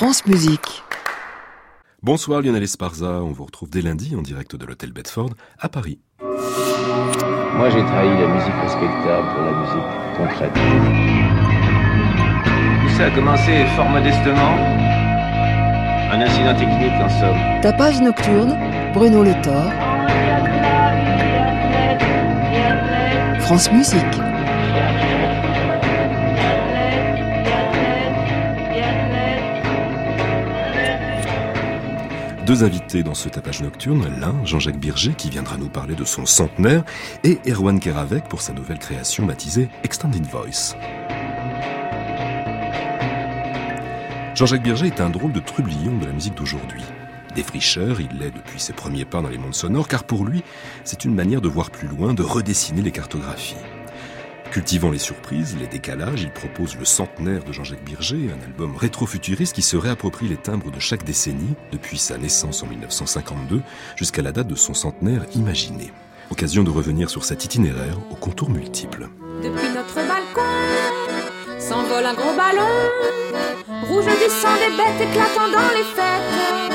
France Musique. Bonsoir Lionel Esparza, on vous retrouve dès lundi en direct de l'hôtel Bedford à Paris. Moi j'ai trahi la musique respectable pour la musique concrète. Tout ça a commencé fort modestement. Un incident technique en somme. Tapage nocturne, Bruno Le Thor. France Musique. Deux invités dans ce tapage nocturne, l'un, Jean-Jacques Birger, qui viendra nous parler de son centenaire, et Erwan Keravec pour sa nouvelle création baptisée Extended Voice. Jean-Jacques Birger est un drôle de trublion de la musique d'aujourd'hui. Défricheur, il l'est depuis ses premiers pas dans les mondes sonores, car pour lui, c'est une manière de voir plus loin, de redessiner les cartographies. Cultivant les surprises, les décalages, il propose le centenaire de Jean-Jacques Birger, un album rétro-futuriste qui se réapproprie les timbres de chaque décennie, depuis sa naissance en 1952 jusqu'à la date de son centenaire imaginé. Occasion de revenir sur cet itinéraire aux contours multiples. Depuis notre balcon s'envole un gros ballon, rouge du sang des bêtes éclatant dans les fêtes.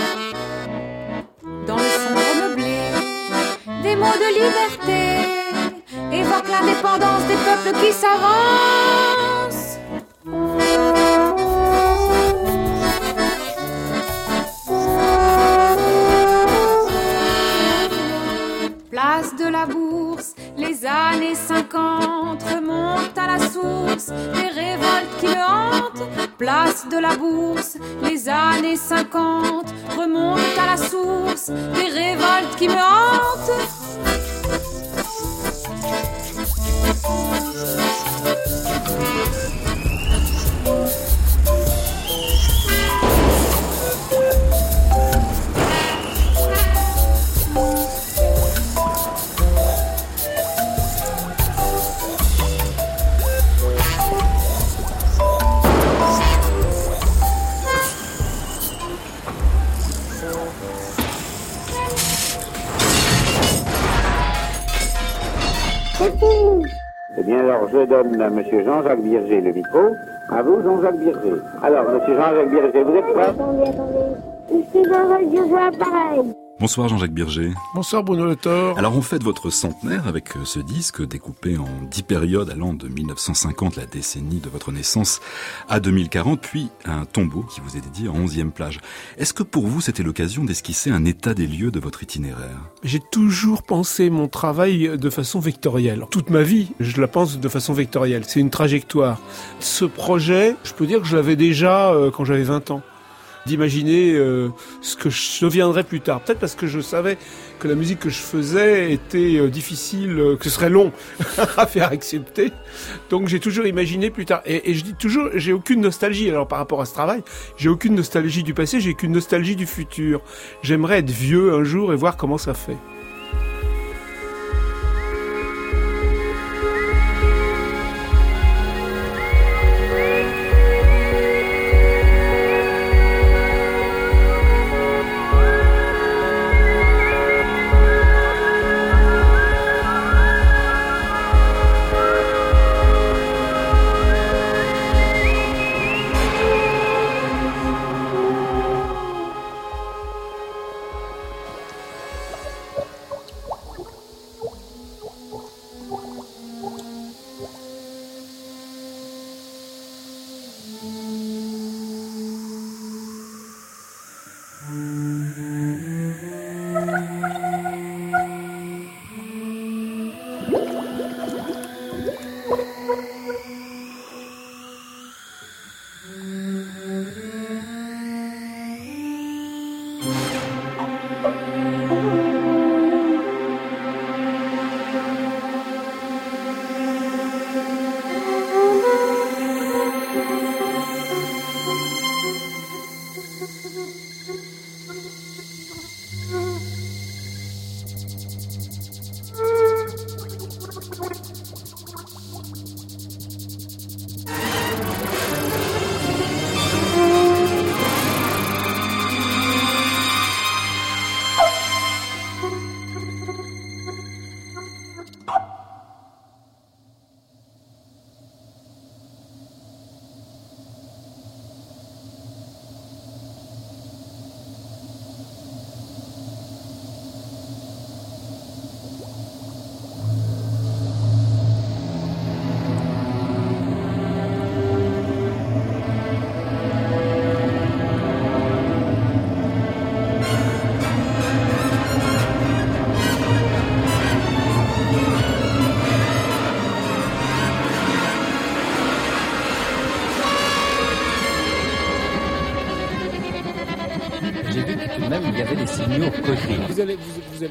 Dans le sombre meublé, des mots de liberté l'indépendance des peuples qui s'avancent. Place de la bourse, les années 50 remontent à la source, les révoltes qui le hantent. Place de la bourse, les années 50 remontent à la source, les révoltes qui me hantent. À M. Jean-Jacques Birger le micro. À vous, Jean-Jacques Birger. Alors, M. Jean-Jacques Birger, vous êtes prêt? Attendez, attendez. C'est Jean-Jacques Birger, pareil. Bonsoir Jean-Jacques Birger. Bonsoir Bruno Le Thor. Alors on fête votre centenaire avec euh, ce disque découpé en dix périodes allant de 1950, la décennie de votre naissance, à 2040, puis un tombeau qui vous est dédié en onzième plage. Est-ce que pour vous c'était l'occasion d'esquisser un état des lieux de votre itinéraire? J'ai toujours pensé mon travail de façon vectorielle. Toute ma vie, je la pense de façon vectorielle. C'est une trajectoire. Ce projet, je peux dire que je l'avais déjà euh, quand j'avais 20 ans d'imaginer euh, ce que je deviendrais plus tard. Peut-être parce que je savais que la musique que je faisais était euh, difficile, euh, que ce serait long à faire accepter. Donc j'ai toujours imaginé plus tard. Et, et je dis toujours, j'ai aucune nostalgie. Alors par rapport à ce travail, j'ai aucune nostalgie du passé, j'ai qu'une nostalgie du futur. J'aimerais être vieux un jour et voir comment ça fait.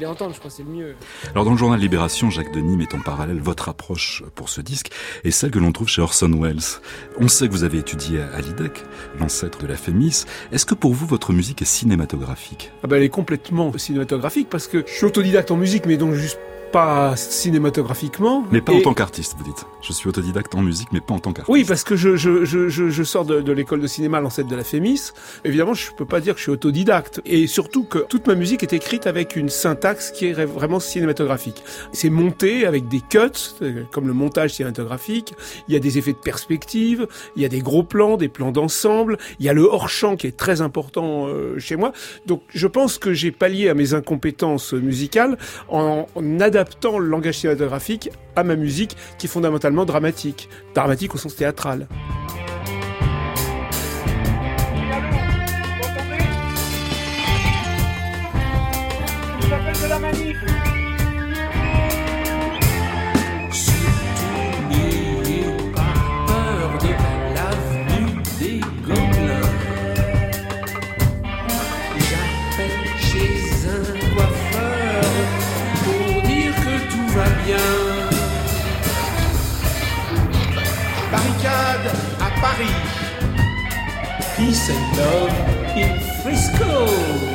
Entendre, je crois que c'est le mieux. Alors dans le journal Libération, Jacques Denis met en parallèle votre approche pour ce disque et celle que l'on trouve chez Orson Welles. On sait que vous avez étudié à l'IDEC, l'ancêtre de la FEMIS. Est-ce que pour vous, votre musique est cinématographique? Ah ben, Elle est complètement cinématographique parce que je suis autodidacte en musique, mais donc juste pas cinématographiquement. Mais pas en tant qu'artiste, vous dites. Je suis autodidacte en musique, mais pas en tant qu'artiste. Oui, parce que je, je, je, je sors de, de l'école de cinéma, l'ancêtre de la FEMIS. Évidemment, je peux pas dire que je suis autodidacte. Et surtout que toute ma musique est écrite avec une syntaxe qui est vraiment cinématographique. C'est monté avec des cuts, comme le montage cinématographique. Il y a des effets de perspective, il y a des gros plans, des plans d'ensemble. Il y a le hors-champ qui est très important euh, chez moi. Donc, je pense que j'ai pallié à mes incompétences musicales en, en adaptant adaptant le langage cinématographique à ma musique qui est fondamentalement dramatique. Dramatique au sens théâtral. Peace and love in Frisco.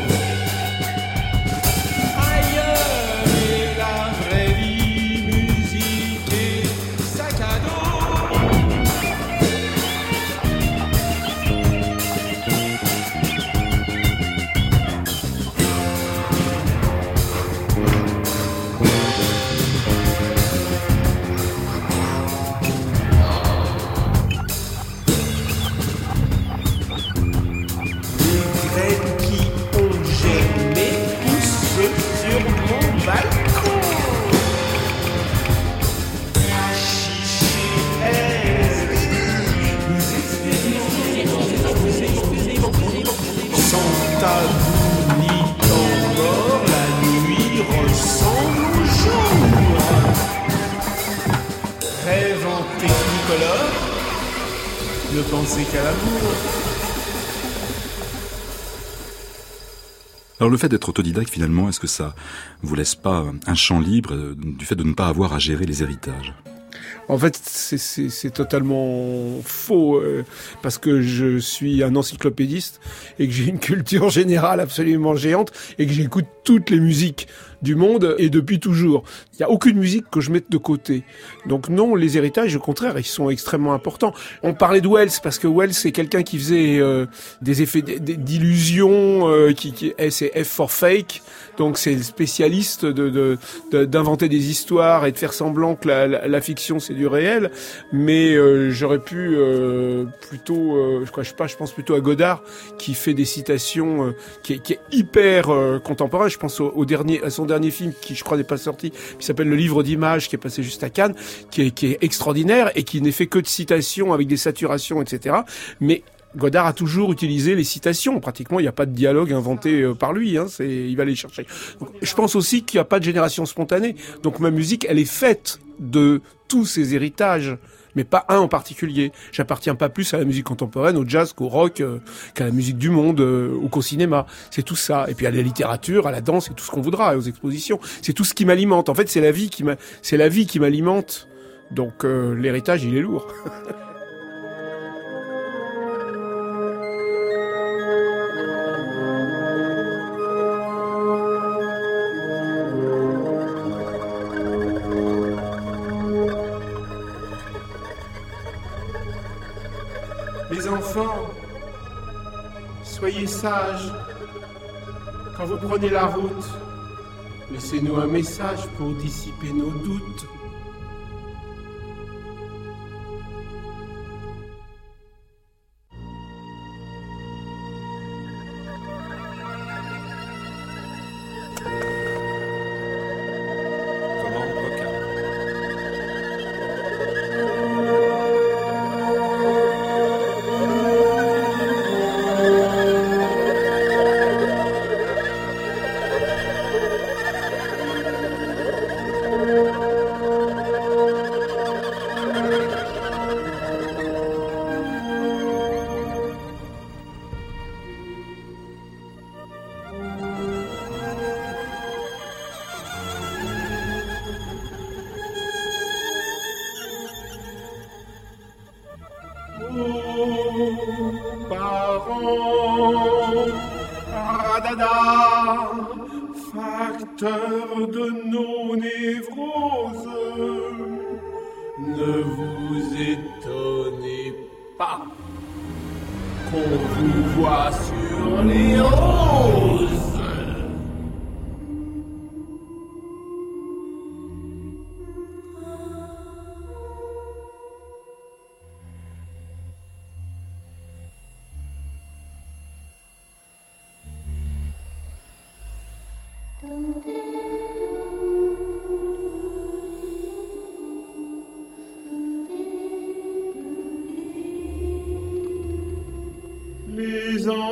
Alors le fait d'être autodidacte finalement, est-ce que ça vous laisse pas un champ libre euh, du fait de ne pas avoir à gérer les héritages? En fait, c'est totalement faux euh, parce que je suis un encyclopédiste et que j'ai une culture générale absolument géante et que j'écoute toutes les musiques du monde et depuis toujours. Il n'y a aucune musique que je mette de côté. Donc non, les héritages, au contraire, ils sont extrêmement importants. On parlait de Wells parce que Wells c'est quelqu'un qui faisait euh, des effets d'illusion, euh, qui, qui c'est F for fake. Donc c'est le spécialiste de d'inventer de, des histoires et de faire semblant que la, la, fiction c'est du réel. Mais euh, j'aurais pu euh, plutôt, je crois, je sais pas, je pense plutôt à Godard qui fait des citations qui est, qui, est, hyper contemporain. Je pense au, au dernier, à son dernier film qui je crois n'est pas sorti, qui s'appelle Le Livre d'images, qui est passé juste à Cannes, qui est, qui est extraordinaire et qui n'est fait que de citations avec des saturations, etc. Mais Godard a toujours utilisé les citations. Pratiquement, il n'y a pas de dialogue inventé euh, par lui. Hein, c'est, il va les chercher. je pense aussi qu'il n'y a pas de génération spontanée. Donc ma musique, elle est faite de tous ces héritages mais pas un en particulier. J'appartiens pas plus à la musique contemporaine, au jazz, qu'au rock, euh, qu'à la musique du monde euh, ou qu'au cinéma. C'est tout ça. Et puis à la littérature, à la danse et tout ce qu'on voudra, et aux expositions. C'est tout ce qui m'alimente. En fait, c'est la vie qui c'est la vie qui m'alimente. Donc euh, l'héritage, il est lourd. Quand vous prenez la route, laissez-nous un message pour dissiper nos doutes.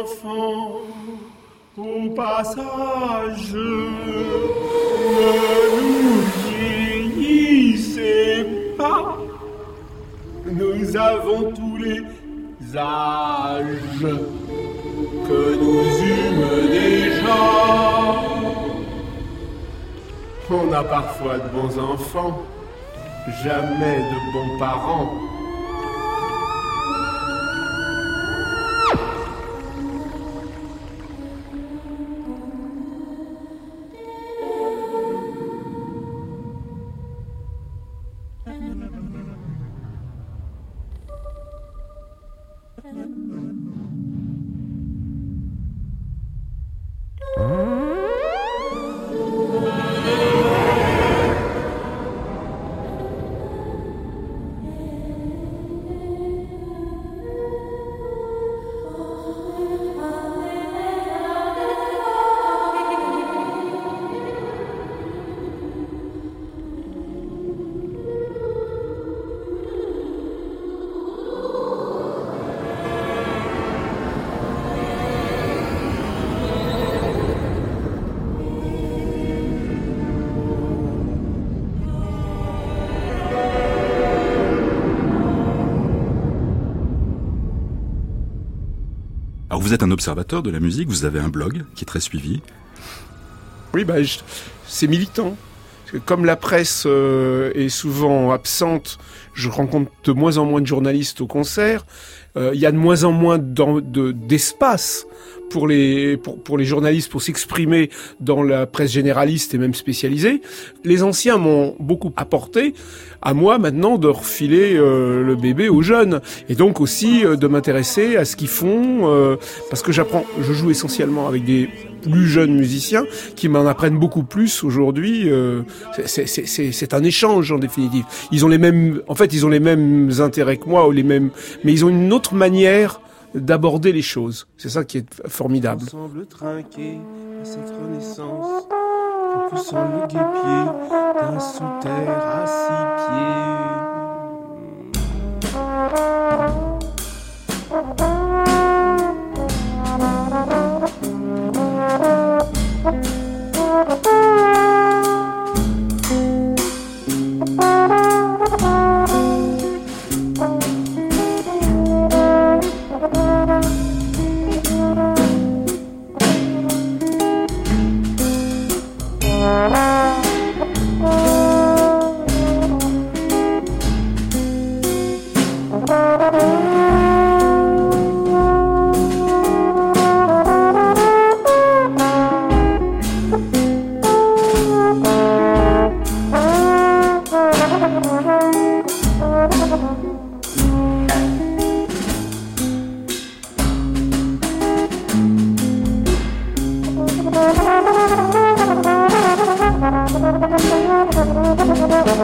Enfants, au passage, ne nous vieillissez pas. Nous avons tous les âges que nous eûmes déjà. On a parfois de bons enfants, jamais de bons parents. Vous êtes un observateur de la musique, vous avez un blog qui est très suivi. Oui, bah, c'est militant. Comme la presse euh, est souvent absente, je rencontre de moins en moins de journalistes au concert. Euh, Il y a de moins en moins d'espace pour les pour, les journalistes pour s'exprimer dans la presse généraliste et même spécialisée. Les anciens m'ont beaucoup apporté. À moi maintenant de refiler euh, le bébé aux jeunes et donc aussi euh, de m'intéresser à ce qu'ils font euh, parce que j'apprends. Je joue essentiellement avec des plus jeunes musiciens qui m'en apprennent beaucoup plus aujourd'hui. euh, c'est un échange en définitive. Ils ont les mêmes, en fait, ils ont les mêmes intérêts que moi ou les mêmes, mais ils ont une autre manière d'aborder les choses. C'est ça qui est formidable.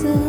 une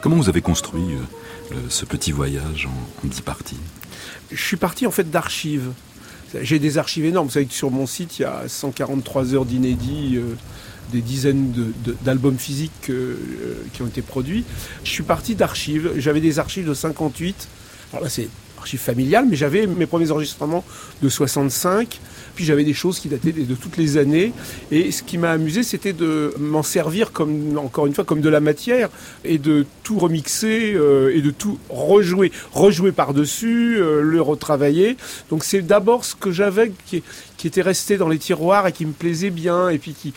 Comment vous avez construit euh, ce petit voyage en, en dix parties? Je suis parti en fait d'archives. J'ai des archives énormes. Vous savez que sur mon site, il y a 143 heures d'inédits, euh, des dizaines d'albums physiques euh, qui ont été produits. Je suis parti d'archives. J'avais des archives de 58. Alors là, c'est archives familiales, mais j'avais mes premiers enregistrements de 65. Puis j'avais des choses qui dataient de toutes les années. Et ce qui m'a amusé, c'était de m'en servir comme, encore une fois, comme de la matière et de tout remixer euh, et de tout rejouer, rejouer par-dessus, euh, le retravailler. Donc c'est d'abord ce que j'avais qui, était resté dans les tiroirs et qui me plaisait bien. Et puis qui,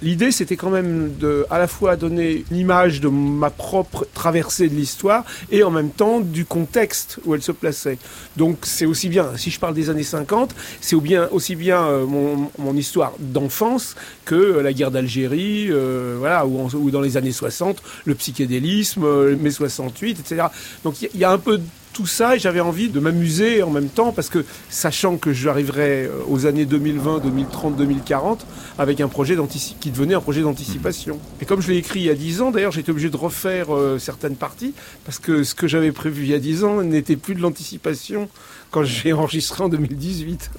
l'idée, c'était quand même de, à la fois donner une image de ma propre traversée de l'histoire et en même temps du contexte où elle se plaçait. Donc c'est aussi bien, si je parle des années 50, c'est bien, aussi bien euh, mon, mon, histoire d'enfance que euh, la guerre d'Algérie, euh, voilà, ou, ou, dans les années 60, le psychédélisme, mai 68, etc. Donc il y, y, a un peu tout ça et j'avais envie de m'amuser en même temps parce que sachant que j'arriverais aux années 2020, 2030, 2040 avec un projet qui devenait un projet d'anticipation. Et comme je l'ai écrit il y a 10 ans, d'ailleurs j'étais obligé de refaire euh, certaines parties parce que ce que j'avais prévu il y a 10 ans n'était plus de l'anticipation quand j'ai enregistré en 2018.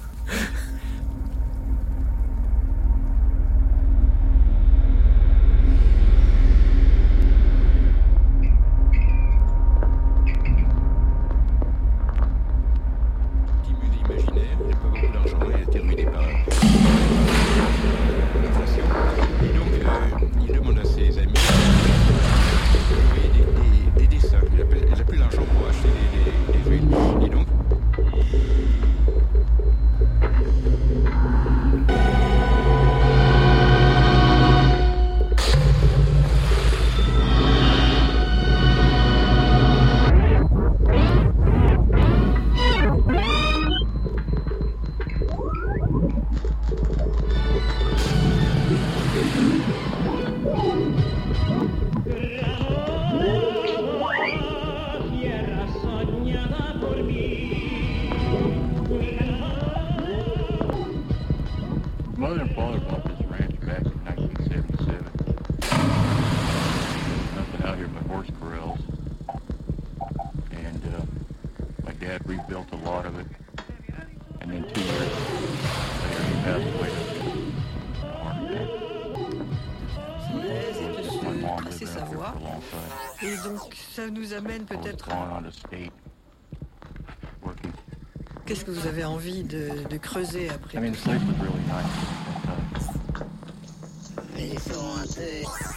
Qu'est-ce que vous avez envie de, de creuser après I mean, the place was really nice.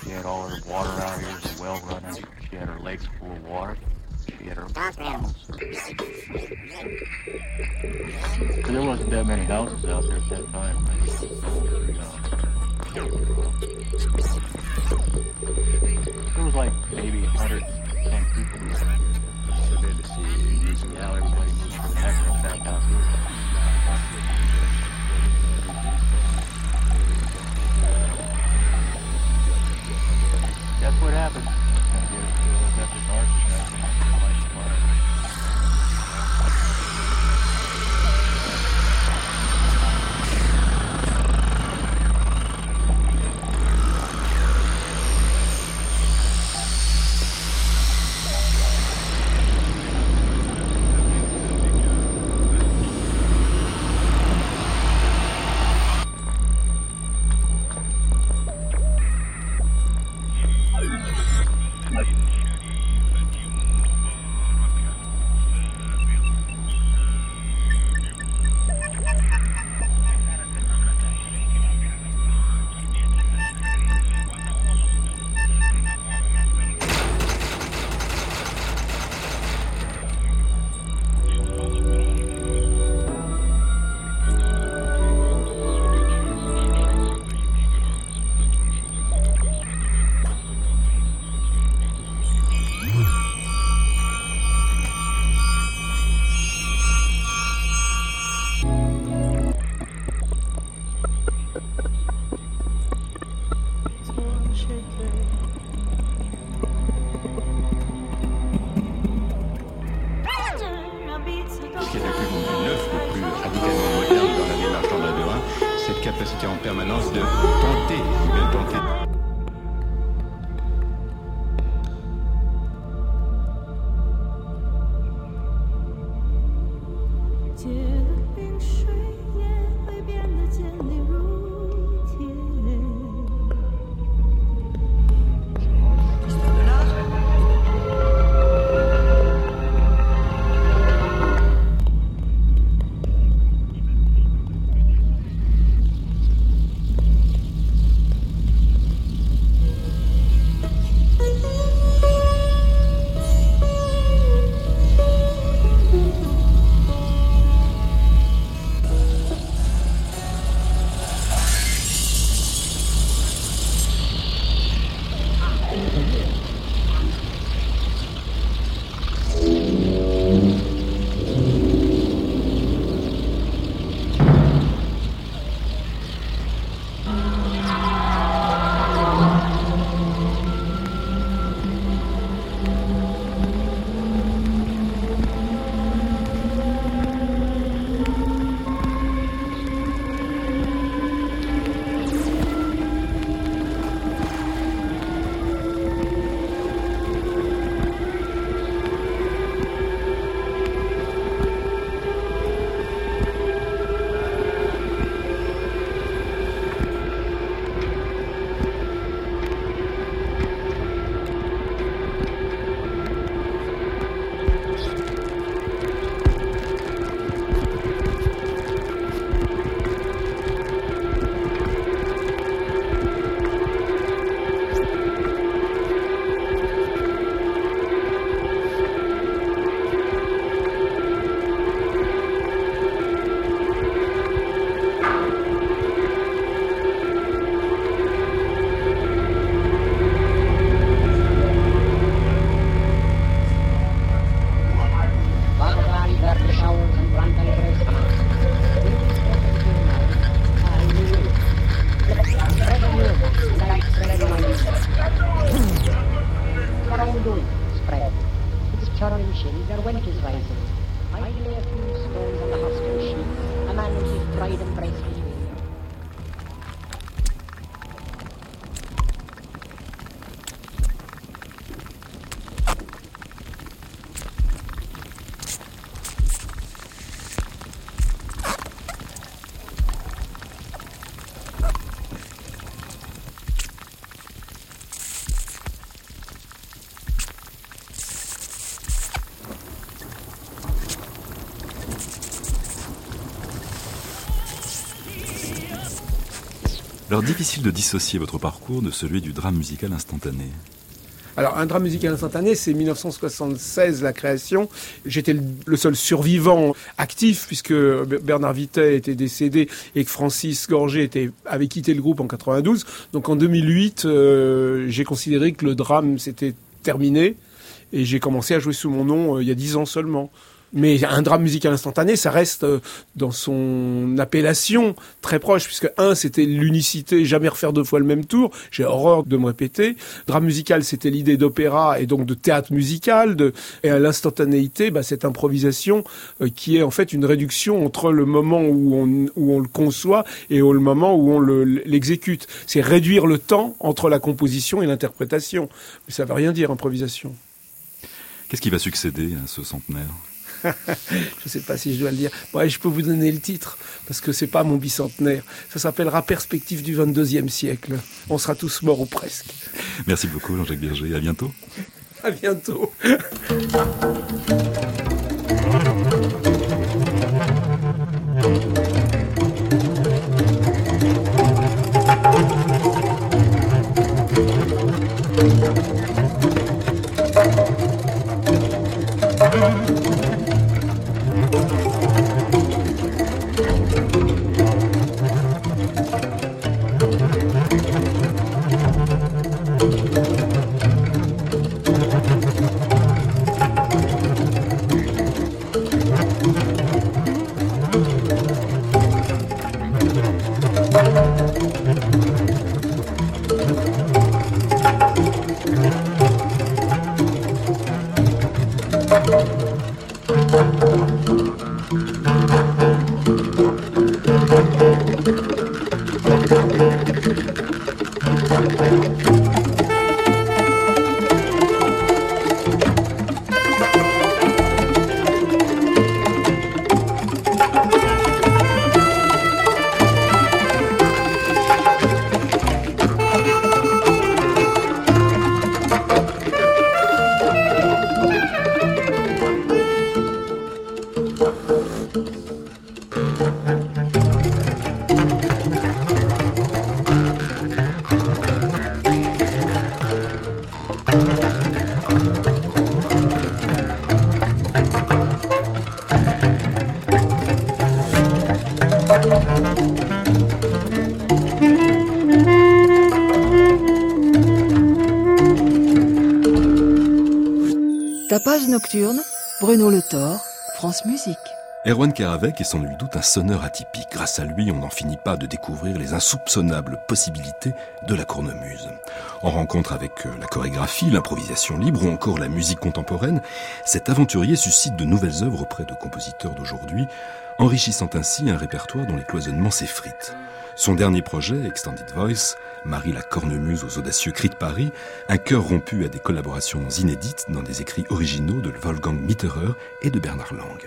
She had all her water out here, the well running. She had her lakes full of water. She had her animals. There wasn't that many houses out there at that time. Difficile de dissocier votre parcours de celui du drame musical instantané. Alors, un drame musical instantané, c'est 1976 la création. J'étais le seul survivant actif puisque Bernard Vitet était décédé et que Francis Gorgé avait quitté le groupe en 92. Donc en 2008, euh, j'ai considéré que le drame s'était terminé et j'ai commencé à jouer sous mon nom euh, il y a dix ans seulement. Mais un drame musical instantané, ça reste euh, dans son appellation très proche, puisque un, c'était l'unicité, jamais refaire deux fois le même tour. J'ai horreur de me répéter. Drame musical, c'était l'idée d'opéra et donc de théâtre musical. De, et à l'instantanéité, bah, cette improvisation euh, qui est en fait une réduction entre le moment où on, où on le conçoit et le moment où on l'exécute. c'est réduire le temps entre la composition et l'interprétation. Mais ça veut rien dire, improvisation. Qu'est-ce qui va succéder à ce centenaire? je ne sais pas si je dois le dire. Bon, je peux vous donner le titre, parce que c'est pas mon bicentenaire. Ça s'appellera Perspective du 22e siècle. On sera tous morts ou presque. Merci beaucoup, Jean-Jacques Berger. À bientôt. À bientôt. Nocturne, Bruno Le Thor, France Musique. Erwan Karavec est sans nul doute un sonneur atypique. Grâce à lui, on n'en finit pas de découvrir les insoupçonnables possibilités de la cornemuse. En rencontre avec euh, la chorégraphie, l'improvisation libre ou encore la musique contemporaine, cet aventurier suscite de nouvelles œuvres auprès de compositeurs d'aujourd'hui, enrichissant ainsi un répertoire dont les cloisonnements s'effritent. Son dernier projet, Extended Voice, marie la cornemuse aux audacieux cris de Paris, un cœur rompu à des collaborations inédites dans des écrits originaux de Wolfgang Mitterer et de Bernard Lang.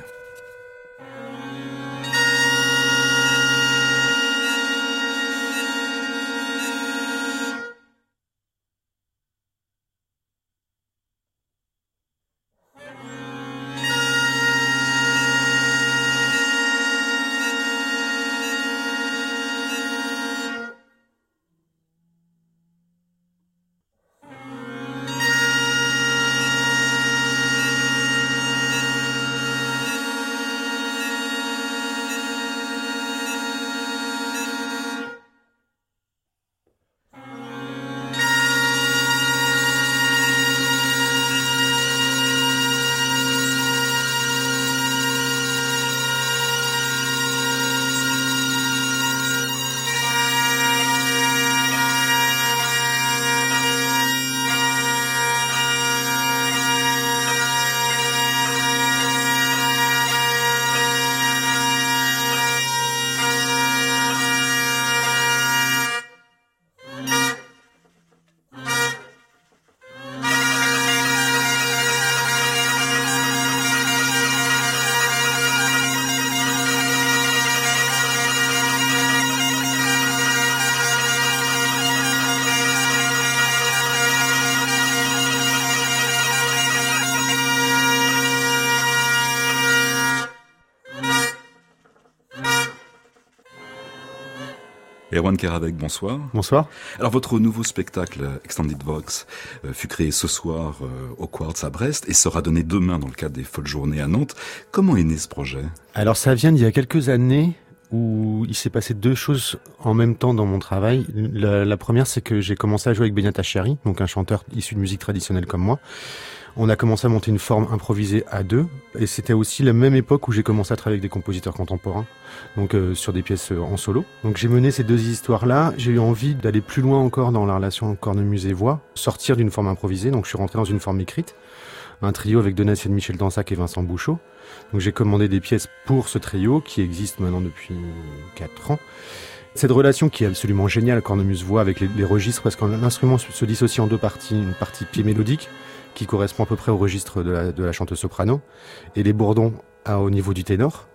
Erwan Karavec, bonsoir. Bonsoir. Alors votre nouveau spectacle Extended Vox euh, fut créé ce soir euh, au Quartz à Brest et sera donné demain dans le cadre des Folles Journées à Nantes. Comment est né ce projet? Alors ça vient d'il y a quelques années où il s'est passé deux choses en même temps dans mon travail. La, la première, c'est que j'ai commencé à jouer avec Benyata Cheri, donc un chanteur issu de musique traditionnelle comme moi. On a commencé à monter une forme improvisée à deux, et c'était aussi la même époque où j'ai commencé à travailler avec des compositeurs contemporains, donc euh, sur des pièces euh, en solo. Donc j'ai mené ces deux histoires-là. J'ai eu envie d'aller plus loin encore dans la relation cornemuse-voix, sortir d'une forme improvisée. Donc je suis rentré dans une forme écrite, un trio avec Donatien Michel Dansac et Vincent Bouchot. Donc j'ai commandé des pièces pour ce trio qui existe maintenant depuis quatre ans. Cette relation qui est absolument géniale, cornemuse-voix, avec les, les registres, parce que l'instrument se dissocie en deux parties, une partie pied mélodique qui correspond à peu près au registre de la, de la chanteuse soprano, et les bourdons à, au niveau du ténor.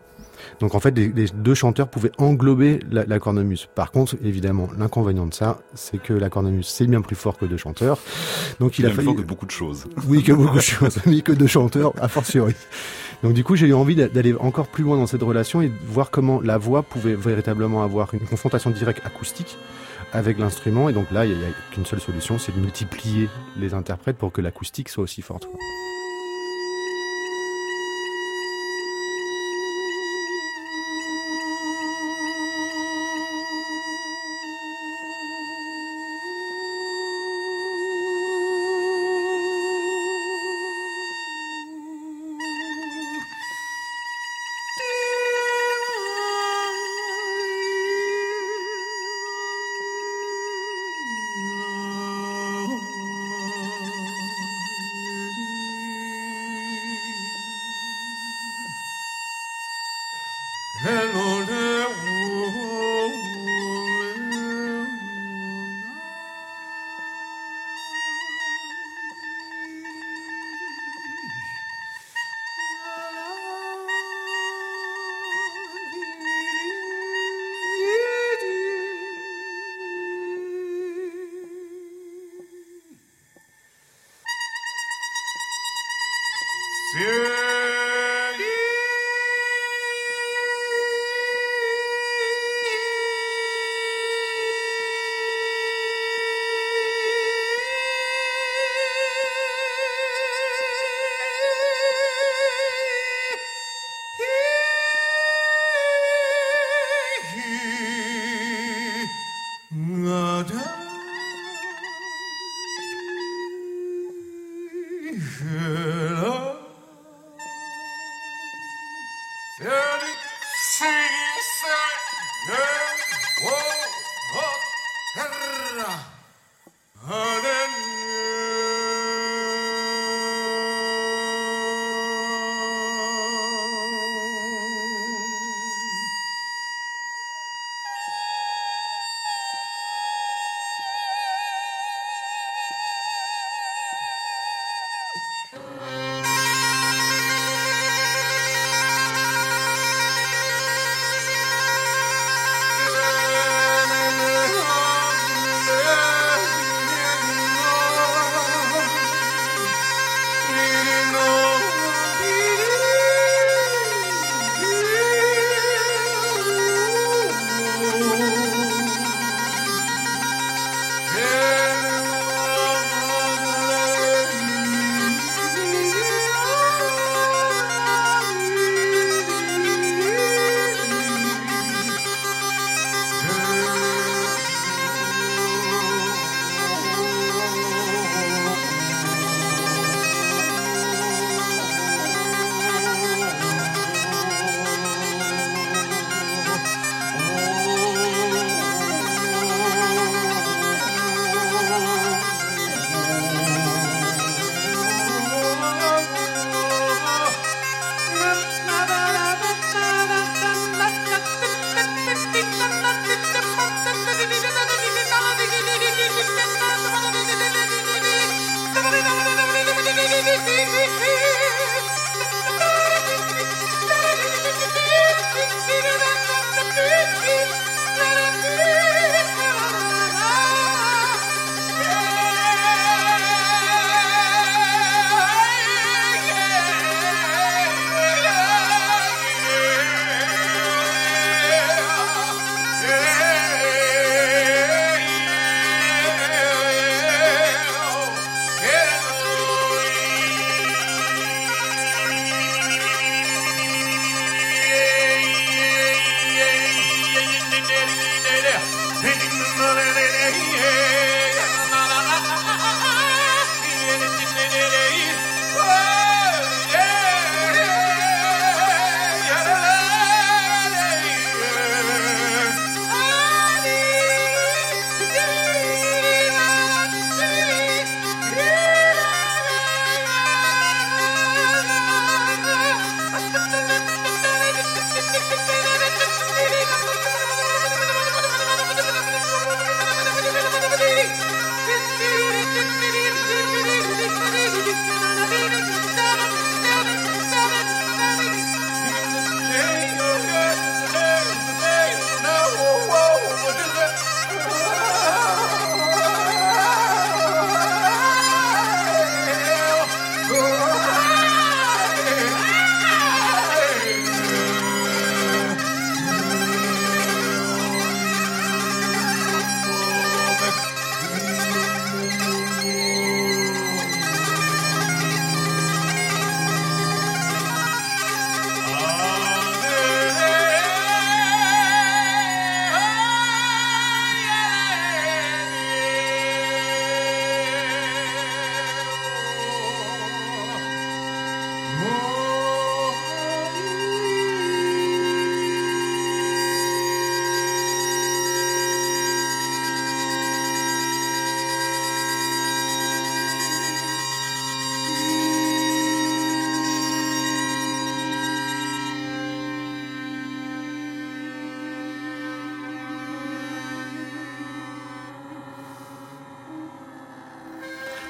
Donc en fait, les, les deux chanteurs pouvaient englober la, la, cornemuse. Par contre, évidemment, l'inconvénient de ça, c'est que la cornemuse, c'est bien plus fort que deux chanteurs. Donc il, il a fallu... que beaucoup de choses. Oui, que beaucoup de choses, mais que deux chanteurs, a fortiori. Donc du coup, j'ai eu envie d'aller encore plus loin dans cette relation et de voir comment la voix pouvait véritablement avoir une confrontation directe acoustique avec l'instrument. Et donc là, il n'y a, a qu'une seule solution, c'est de multiplier les interprètes pour que l'acoustique soit aussi forte.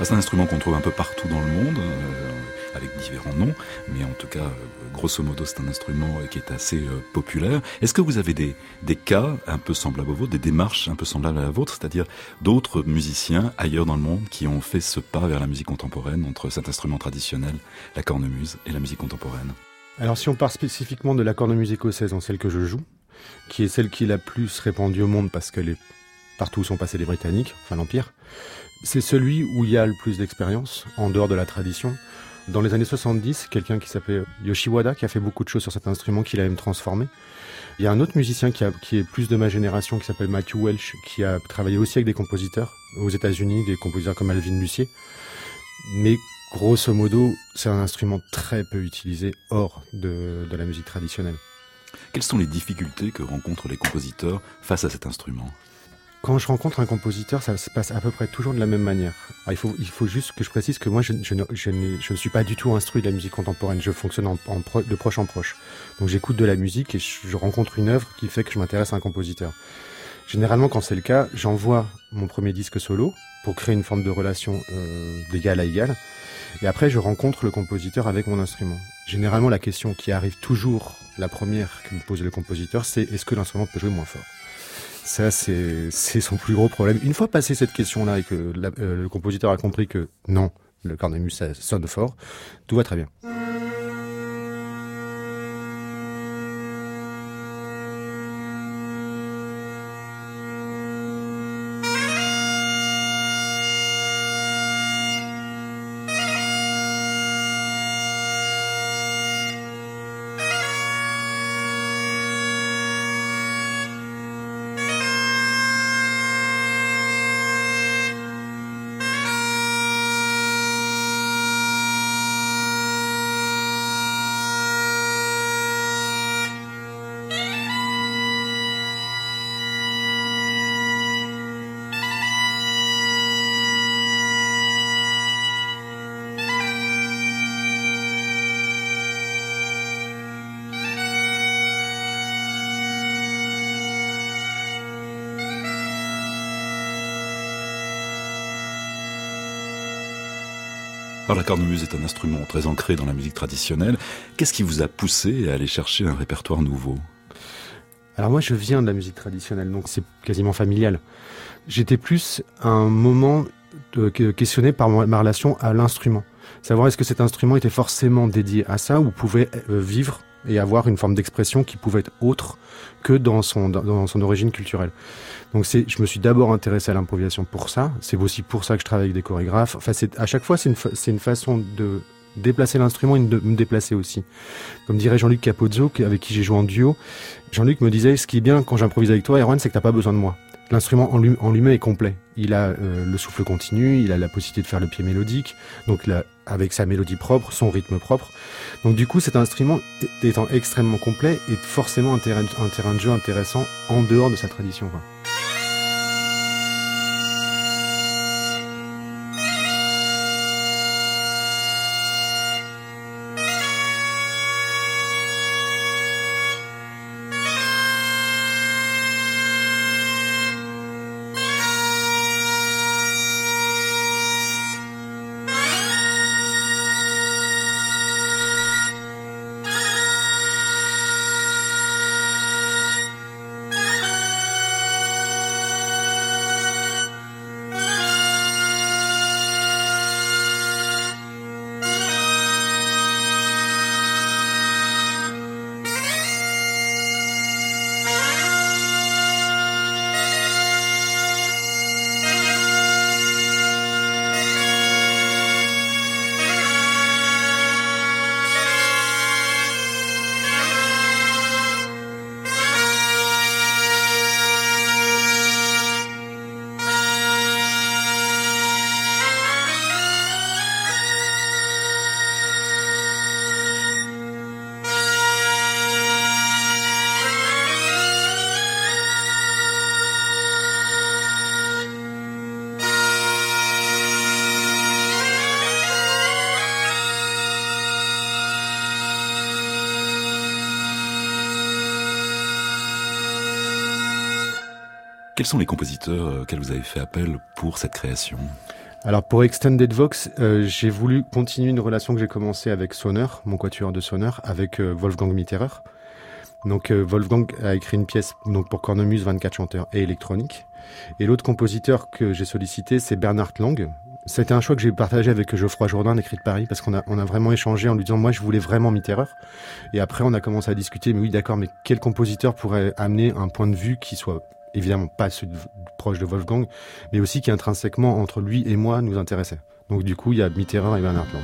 C'est un instrument qu'on trouve un peu partout dans le monde, euh, avec différents noms, mais en tout cas, euh, grosso modo, c'est un instrument qui est assez euh, populaire. Est-ce que vous avez des, cas un peu semblables aux vôtres, des démarches un peu semblables à la vôtre, c'est-à-dire d'autres musiciens ailleurs dans le monde qui ont fait ce pas vers la musique contemporaine entre cet instrument traditionnel, la cornemuse, et la musique contemporaine? Alors si on part spécifiquement de la cornemuse écossaise en celle que je joue, qui est celle qui est la plus répandue au monde parce est partout où sont passés les Britanniques, enfin l'Empire, c'est celui où il y a le plus d'expérience, en dehors de la tradition. Dans les années 70, quelqu'un qui s'appelait Yoshiwada, qui a fait beaucoup de choses sur cet instrument, qu'il a même transformé. Il y a un autre musicien qui, est plus de ma génération, qui s'appelle Matthew Welch, qui a travaillé aussi avec des compositeurs aux États-Unis, des compositeurs comme Alvin Lucier. Mais grosso modo, c'est un instrument très peu utilisé hors de la musique traditionnelle. Quelles sont les difficultés que rencontrent les compositeurs face à cet instrument? Quand je rencontre un compositeur, ça se passe à peu près toujours de la même manière. il, faut, il faut juste que je précise que moi, je, je, ne, je, ne, suis pas du tout instruit de la musique contemporaine. Je fonctionne en pro, de proche en proche. Donc j'écoute de la musique et je, rencontre une œuvre qui fait que je m'intéresse à un compositeur. Généralement, quand c'est le cas, j'envoie mon premier disque solo pour créer une forme de relation euh, d'égal à égal. Et après, je rencontre le compositeur avec mon instrument. Généralement, la question qui arrive toujours, la première que me pose le compositeur, c'est est-ce que l'instrument peut jouer moins fort? Ça, c'est son plus gros problème. Une fois passé cette question-là et que euh, le compositeur a compris que non, le cornemuse ça sonne fort, tout va très bien. Cornemuse est un instrument très ancré dans la musique traditionnelle. Qu'est-ce qui vous a poussé à aller chercher un répertoire nouveau? Alors moi je viens de la musique traditionnelle, donc c'est quasiment familial. J'étais plus à un moment questionné par ma relation à l'instrument. Savoir est-ce que cet instrument était forcément dédié à ça ou pouvait euh, vivre et avoir une forme d'expression qui pouvait être autre que dans son, dans son origine culturelle. Donc c'est, je me suis d'abord intéressé à l'improvisation pour ça. C'est aussi pour ça que je travaille avec des chorégraphes. Enfin, c'est, à chaque fois, c'est une, c'est une façon de déplacer l'instrument et de me déplacer aussi. Comme dirait Jean-Luc Capozzo, avec qui j'ai joué en duo, Jean-Luc me disait, ce qui est bien quand j'improvise avec toi, Erwan, c'est que t'as pas besoin de moi. L'instrument en, lui, en lui-même est complet. Il a euh, le souffle continu, il a la possibilité de faire le pied mélodique, donc avec sa mélodie propre, son rythme propre. Donc du coup, cet instrument étant extrêmement complet est forcément un terrain, de jeu intéressant en dehors de sa tradition. Quels sont les compositeurs euh, auxquels vous avez fait appel pour cette création? Alors pour Extended Vox, euh, j'ai voulu continuer une relation que j'ai commencée avec Sonner, mon quatuor de Sonner, avec euh, Wolfgang Mitterer. Donc Wolfgang a écrit une pièce donc pour cornemuse, 24 chanteurs et électronique. Et l'autre compositeur que j'ai sollicité, c'est Bernard Lang, c'était un choix que j'ai partagé avec Geoffroy Jourdain d'écrit de Paris parce qu'on a, on a vraiment échangé en lui disant moi je voulais vraiment Mitterrand et après on a commencé à discuter mais oui d'accord mais quel compositeur pourrait amener un point de vue qui soit évidemment pas celui proche de Wolfgang mais aussi qui intrinsèquement entre lui et moi nous intéressait. Donc du coup il y a Mitterrand et Bernard Lang.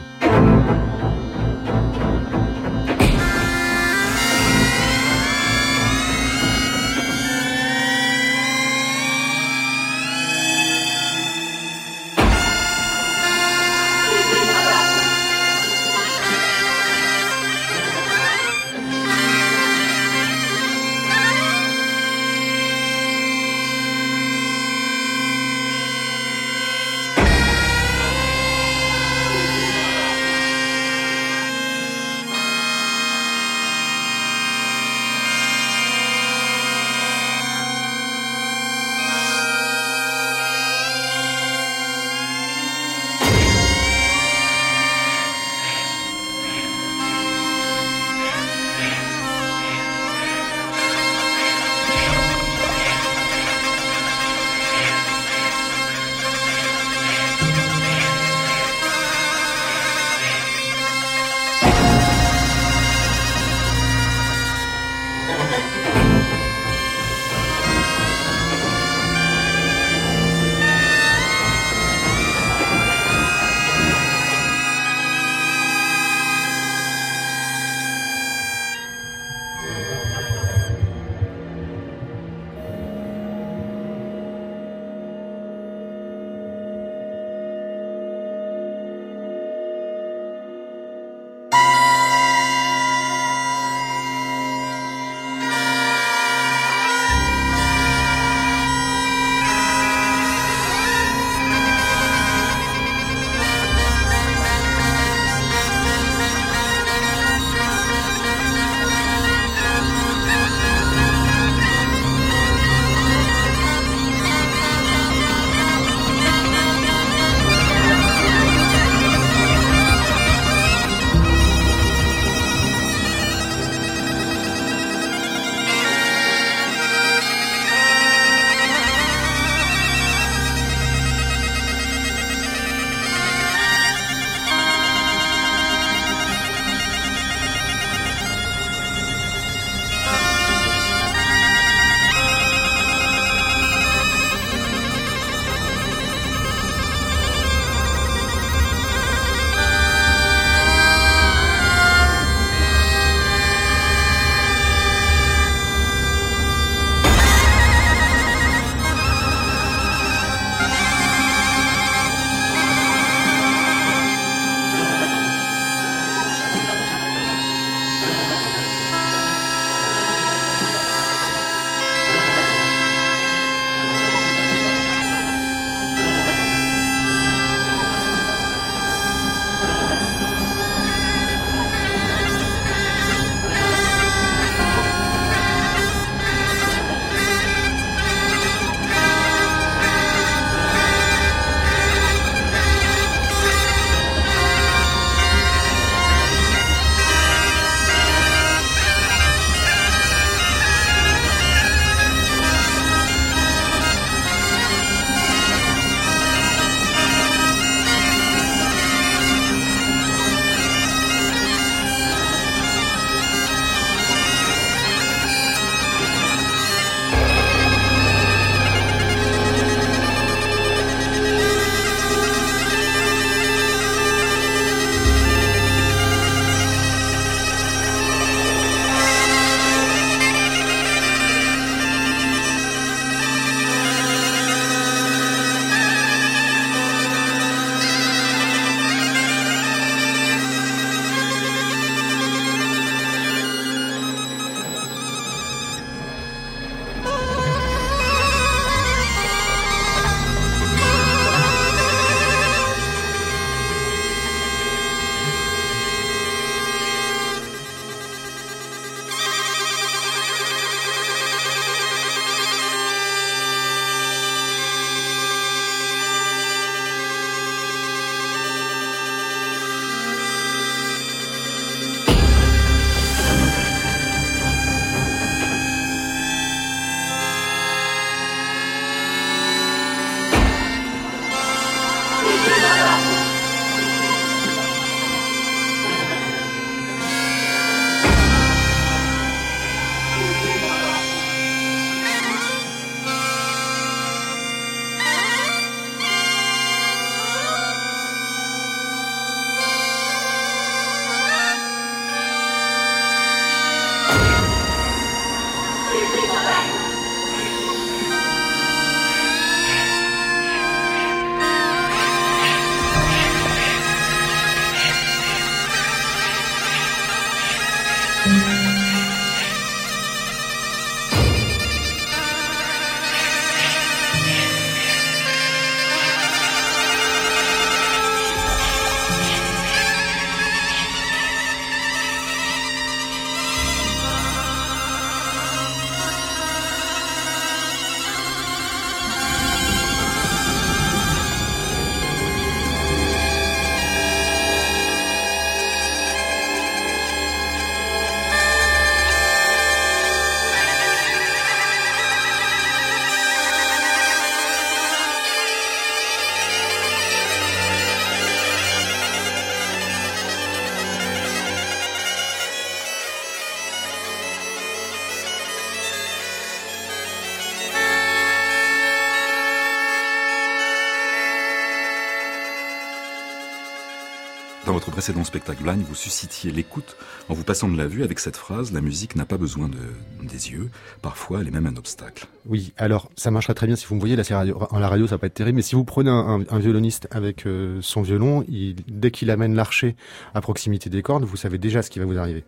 Précédent spectacle Blind, vous suscitiez l'écoute en vous passant de la vue avec cette phrase La musique n'a pas besoin de, des yeux, parfois elle est même un obstacle. Oui, alors ça marchera très bien si vous me voyez, là c'est radio, en la radio ça va pas être terrible, mais si vous prenez un, violoniste avec euh, son violon, dès qu'il amène l'archet à proximité des cordes, vous savez déjà ce qui va vous arriver.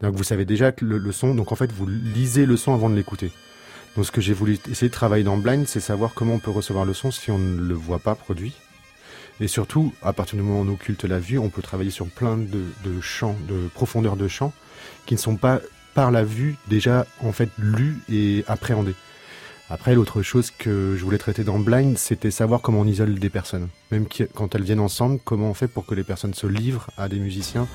Donc vous savez déjà que le son, donc en fait vous lisez le son avant de l'écouter. Donc ce que j'ai voulu essayer de travailler dans Blind, c'est savoir comment on peut recevoir le son si on ne le voit pas produit. Et surtout, à partir du moment où on occulte la vue, on peut travailler sur plein de, de champs, de profondeurs de champs, qui ne sont pas par la vue déjà en fait lus et appréhendés. Après, l'autre chose que je voulais traiter dans Blind, c'était savoir comment on isole des personnes. Même quand elles viennent ensemble, comment on fait pour que les personnes se livrent à des musiciens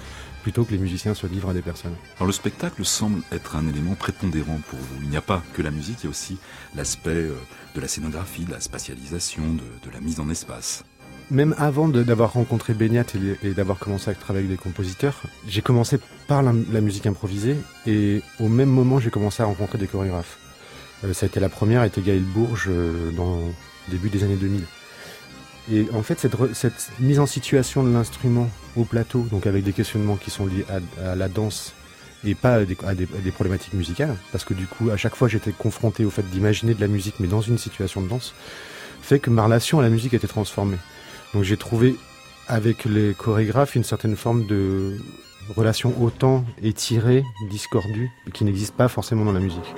plutôt que les musiciens se livrent à des personnes. Alors le spectacle semble être un élément prépondérant pour vous. Il n'y a pas que la musique, il y a aussi l'aspect de la scénographie, de la spatialisation, de la mise en espace même avant d'avoir rencontré Beignat et, d'avoir commencé à travailler avec des compositeurs, j'ai commencé par la, musique improvisée et au même moment j'ai commencé à rencontrer des chorégraphes. Euh, ça a été la première, été Gaël Bourges euh, dans le début des années 2000. Et en fait, cette, mise en situation de l'instrument au plateau, donc avec des questionnements qui sont liés à, la danse et pas à des, à, des, problématiques musicales, parce que du coup, à chaque fois, j'étais confronté au fait d'imaginer de la musique, mais dans une situation de danse, fait que ma relation à la musique été transformée. Donc j'ai trouvé avec les chorégraphes une certaine forme de relation autant étirée, discordue, qui n'existe pas forcément dans la musique.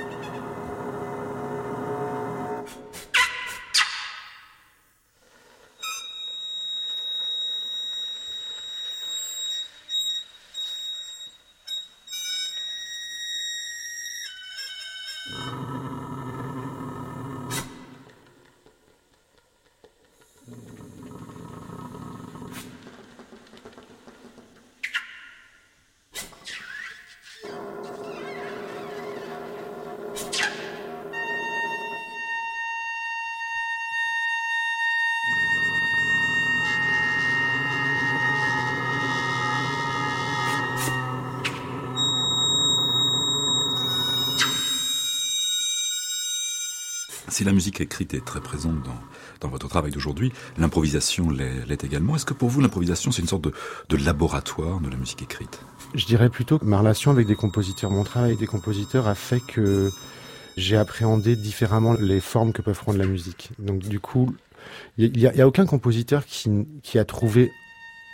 Si la musique écrite est très présente dans, dans votre travail d'aujourd'hui, l'improvisation l'est également. Est-ce que pour vous, l'improvisation, c'est une sorte de, de, laboratoire de la musique écrite? Je dirais plutôt que ma relation avec des compositeurs, mon travail avec des compositeurs a fait que j'ai appréhendé différemment les formes que peuvent prendre la musique. Donc du coup, il n'y a, a, aucun compositeur qui, qui a trouvé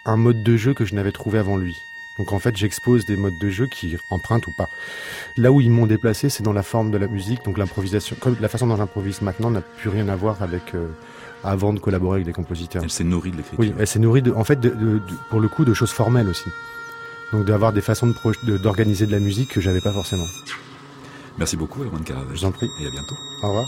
un mode de jeu que je n'avais trouvé avant lui. Donc en fait, j'expose des modes de jeu qui empruntent ou pas. Là où ils m'ont déplacé, c'est dans la forme de la musique, donc l'improvisation. Comme la façon dont j'improvise maintenant n'a plus rien à voir avec euh, avant de collaborer avec des compositeurs. Elle s'est nourrie de l'écriture. Oui, elle s'est nourrie de, en fait, de, de, de, pour le coup, de choses formelles aussi. Donc d'avoir des façons d'organiser de, de, la musique que j'avais pas forcément. Merci beaucoup, Erwan Caravage. Je vous en prie. Et à bientôt. Au revoir.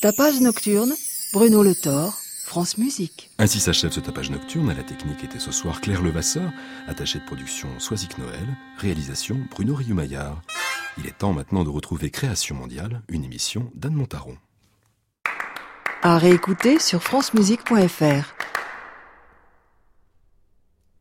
Tapage nocturne, Bruno Le Thor, France Musique. Ainsi s'achève ce tapage nocturne. À la technique était ce soir Claire Levasseur, attachée de production Soisic Noël, réalisation Bruno Rieumaillard. Il est temps maintenant de retrouver Création mondiale, une émission d'Anne Montaron. À réécouter sur francemusique.fr.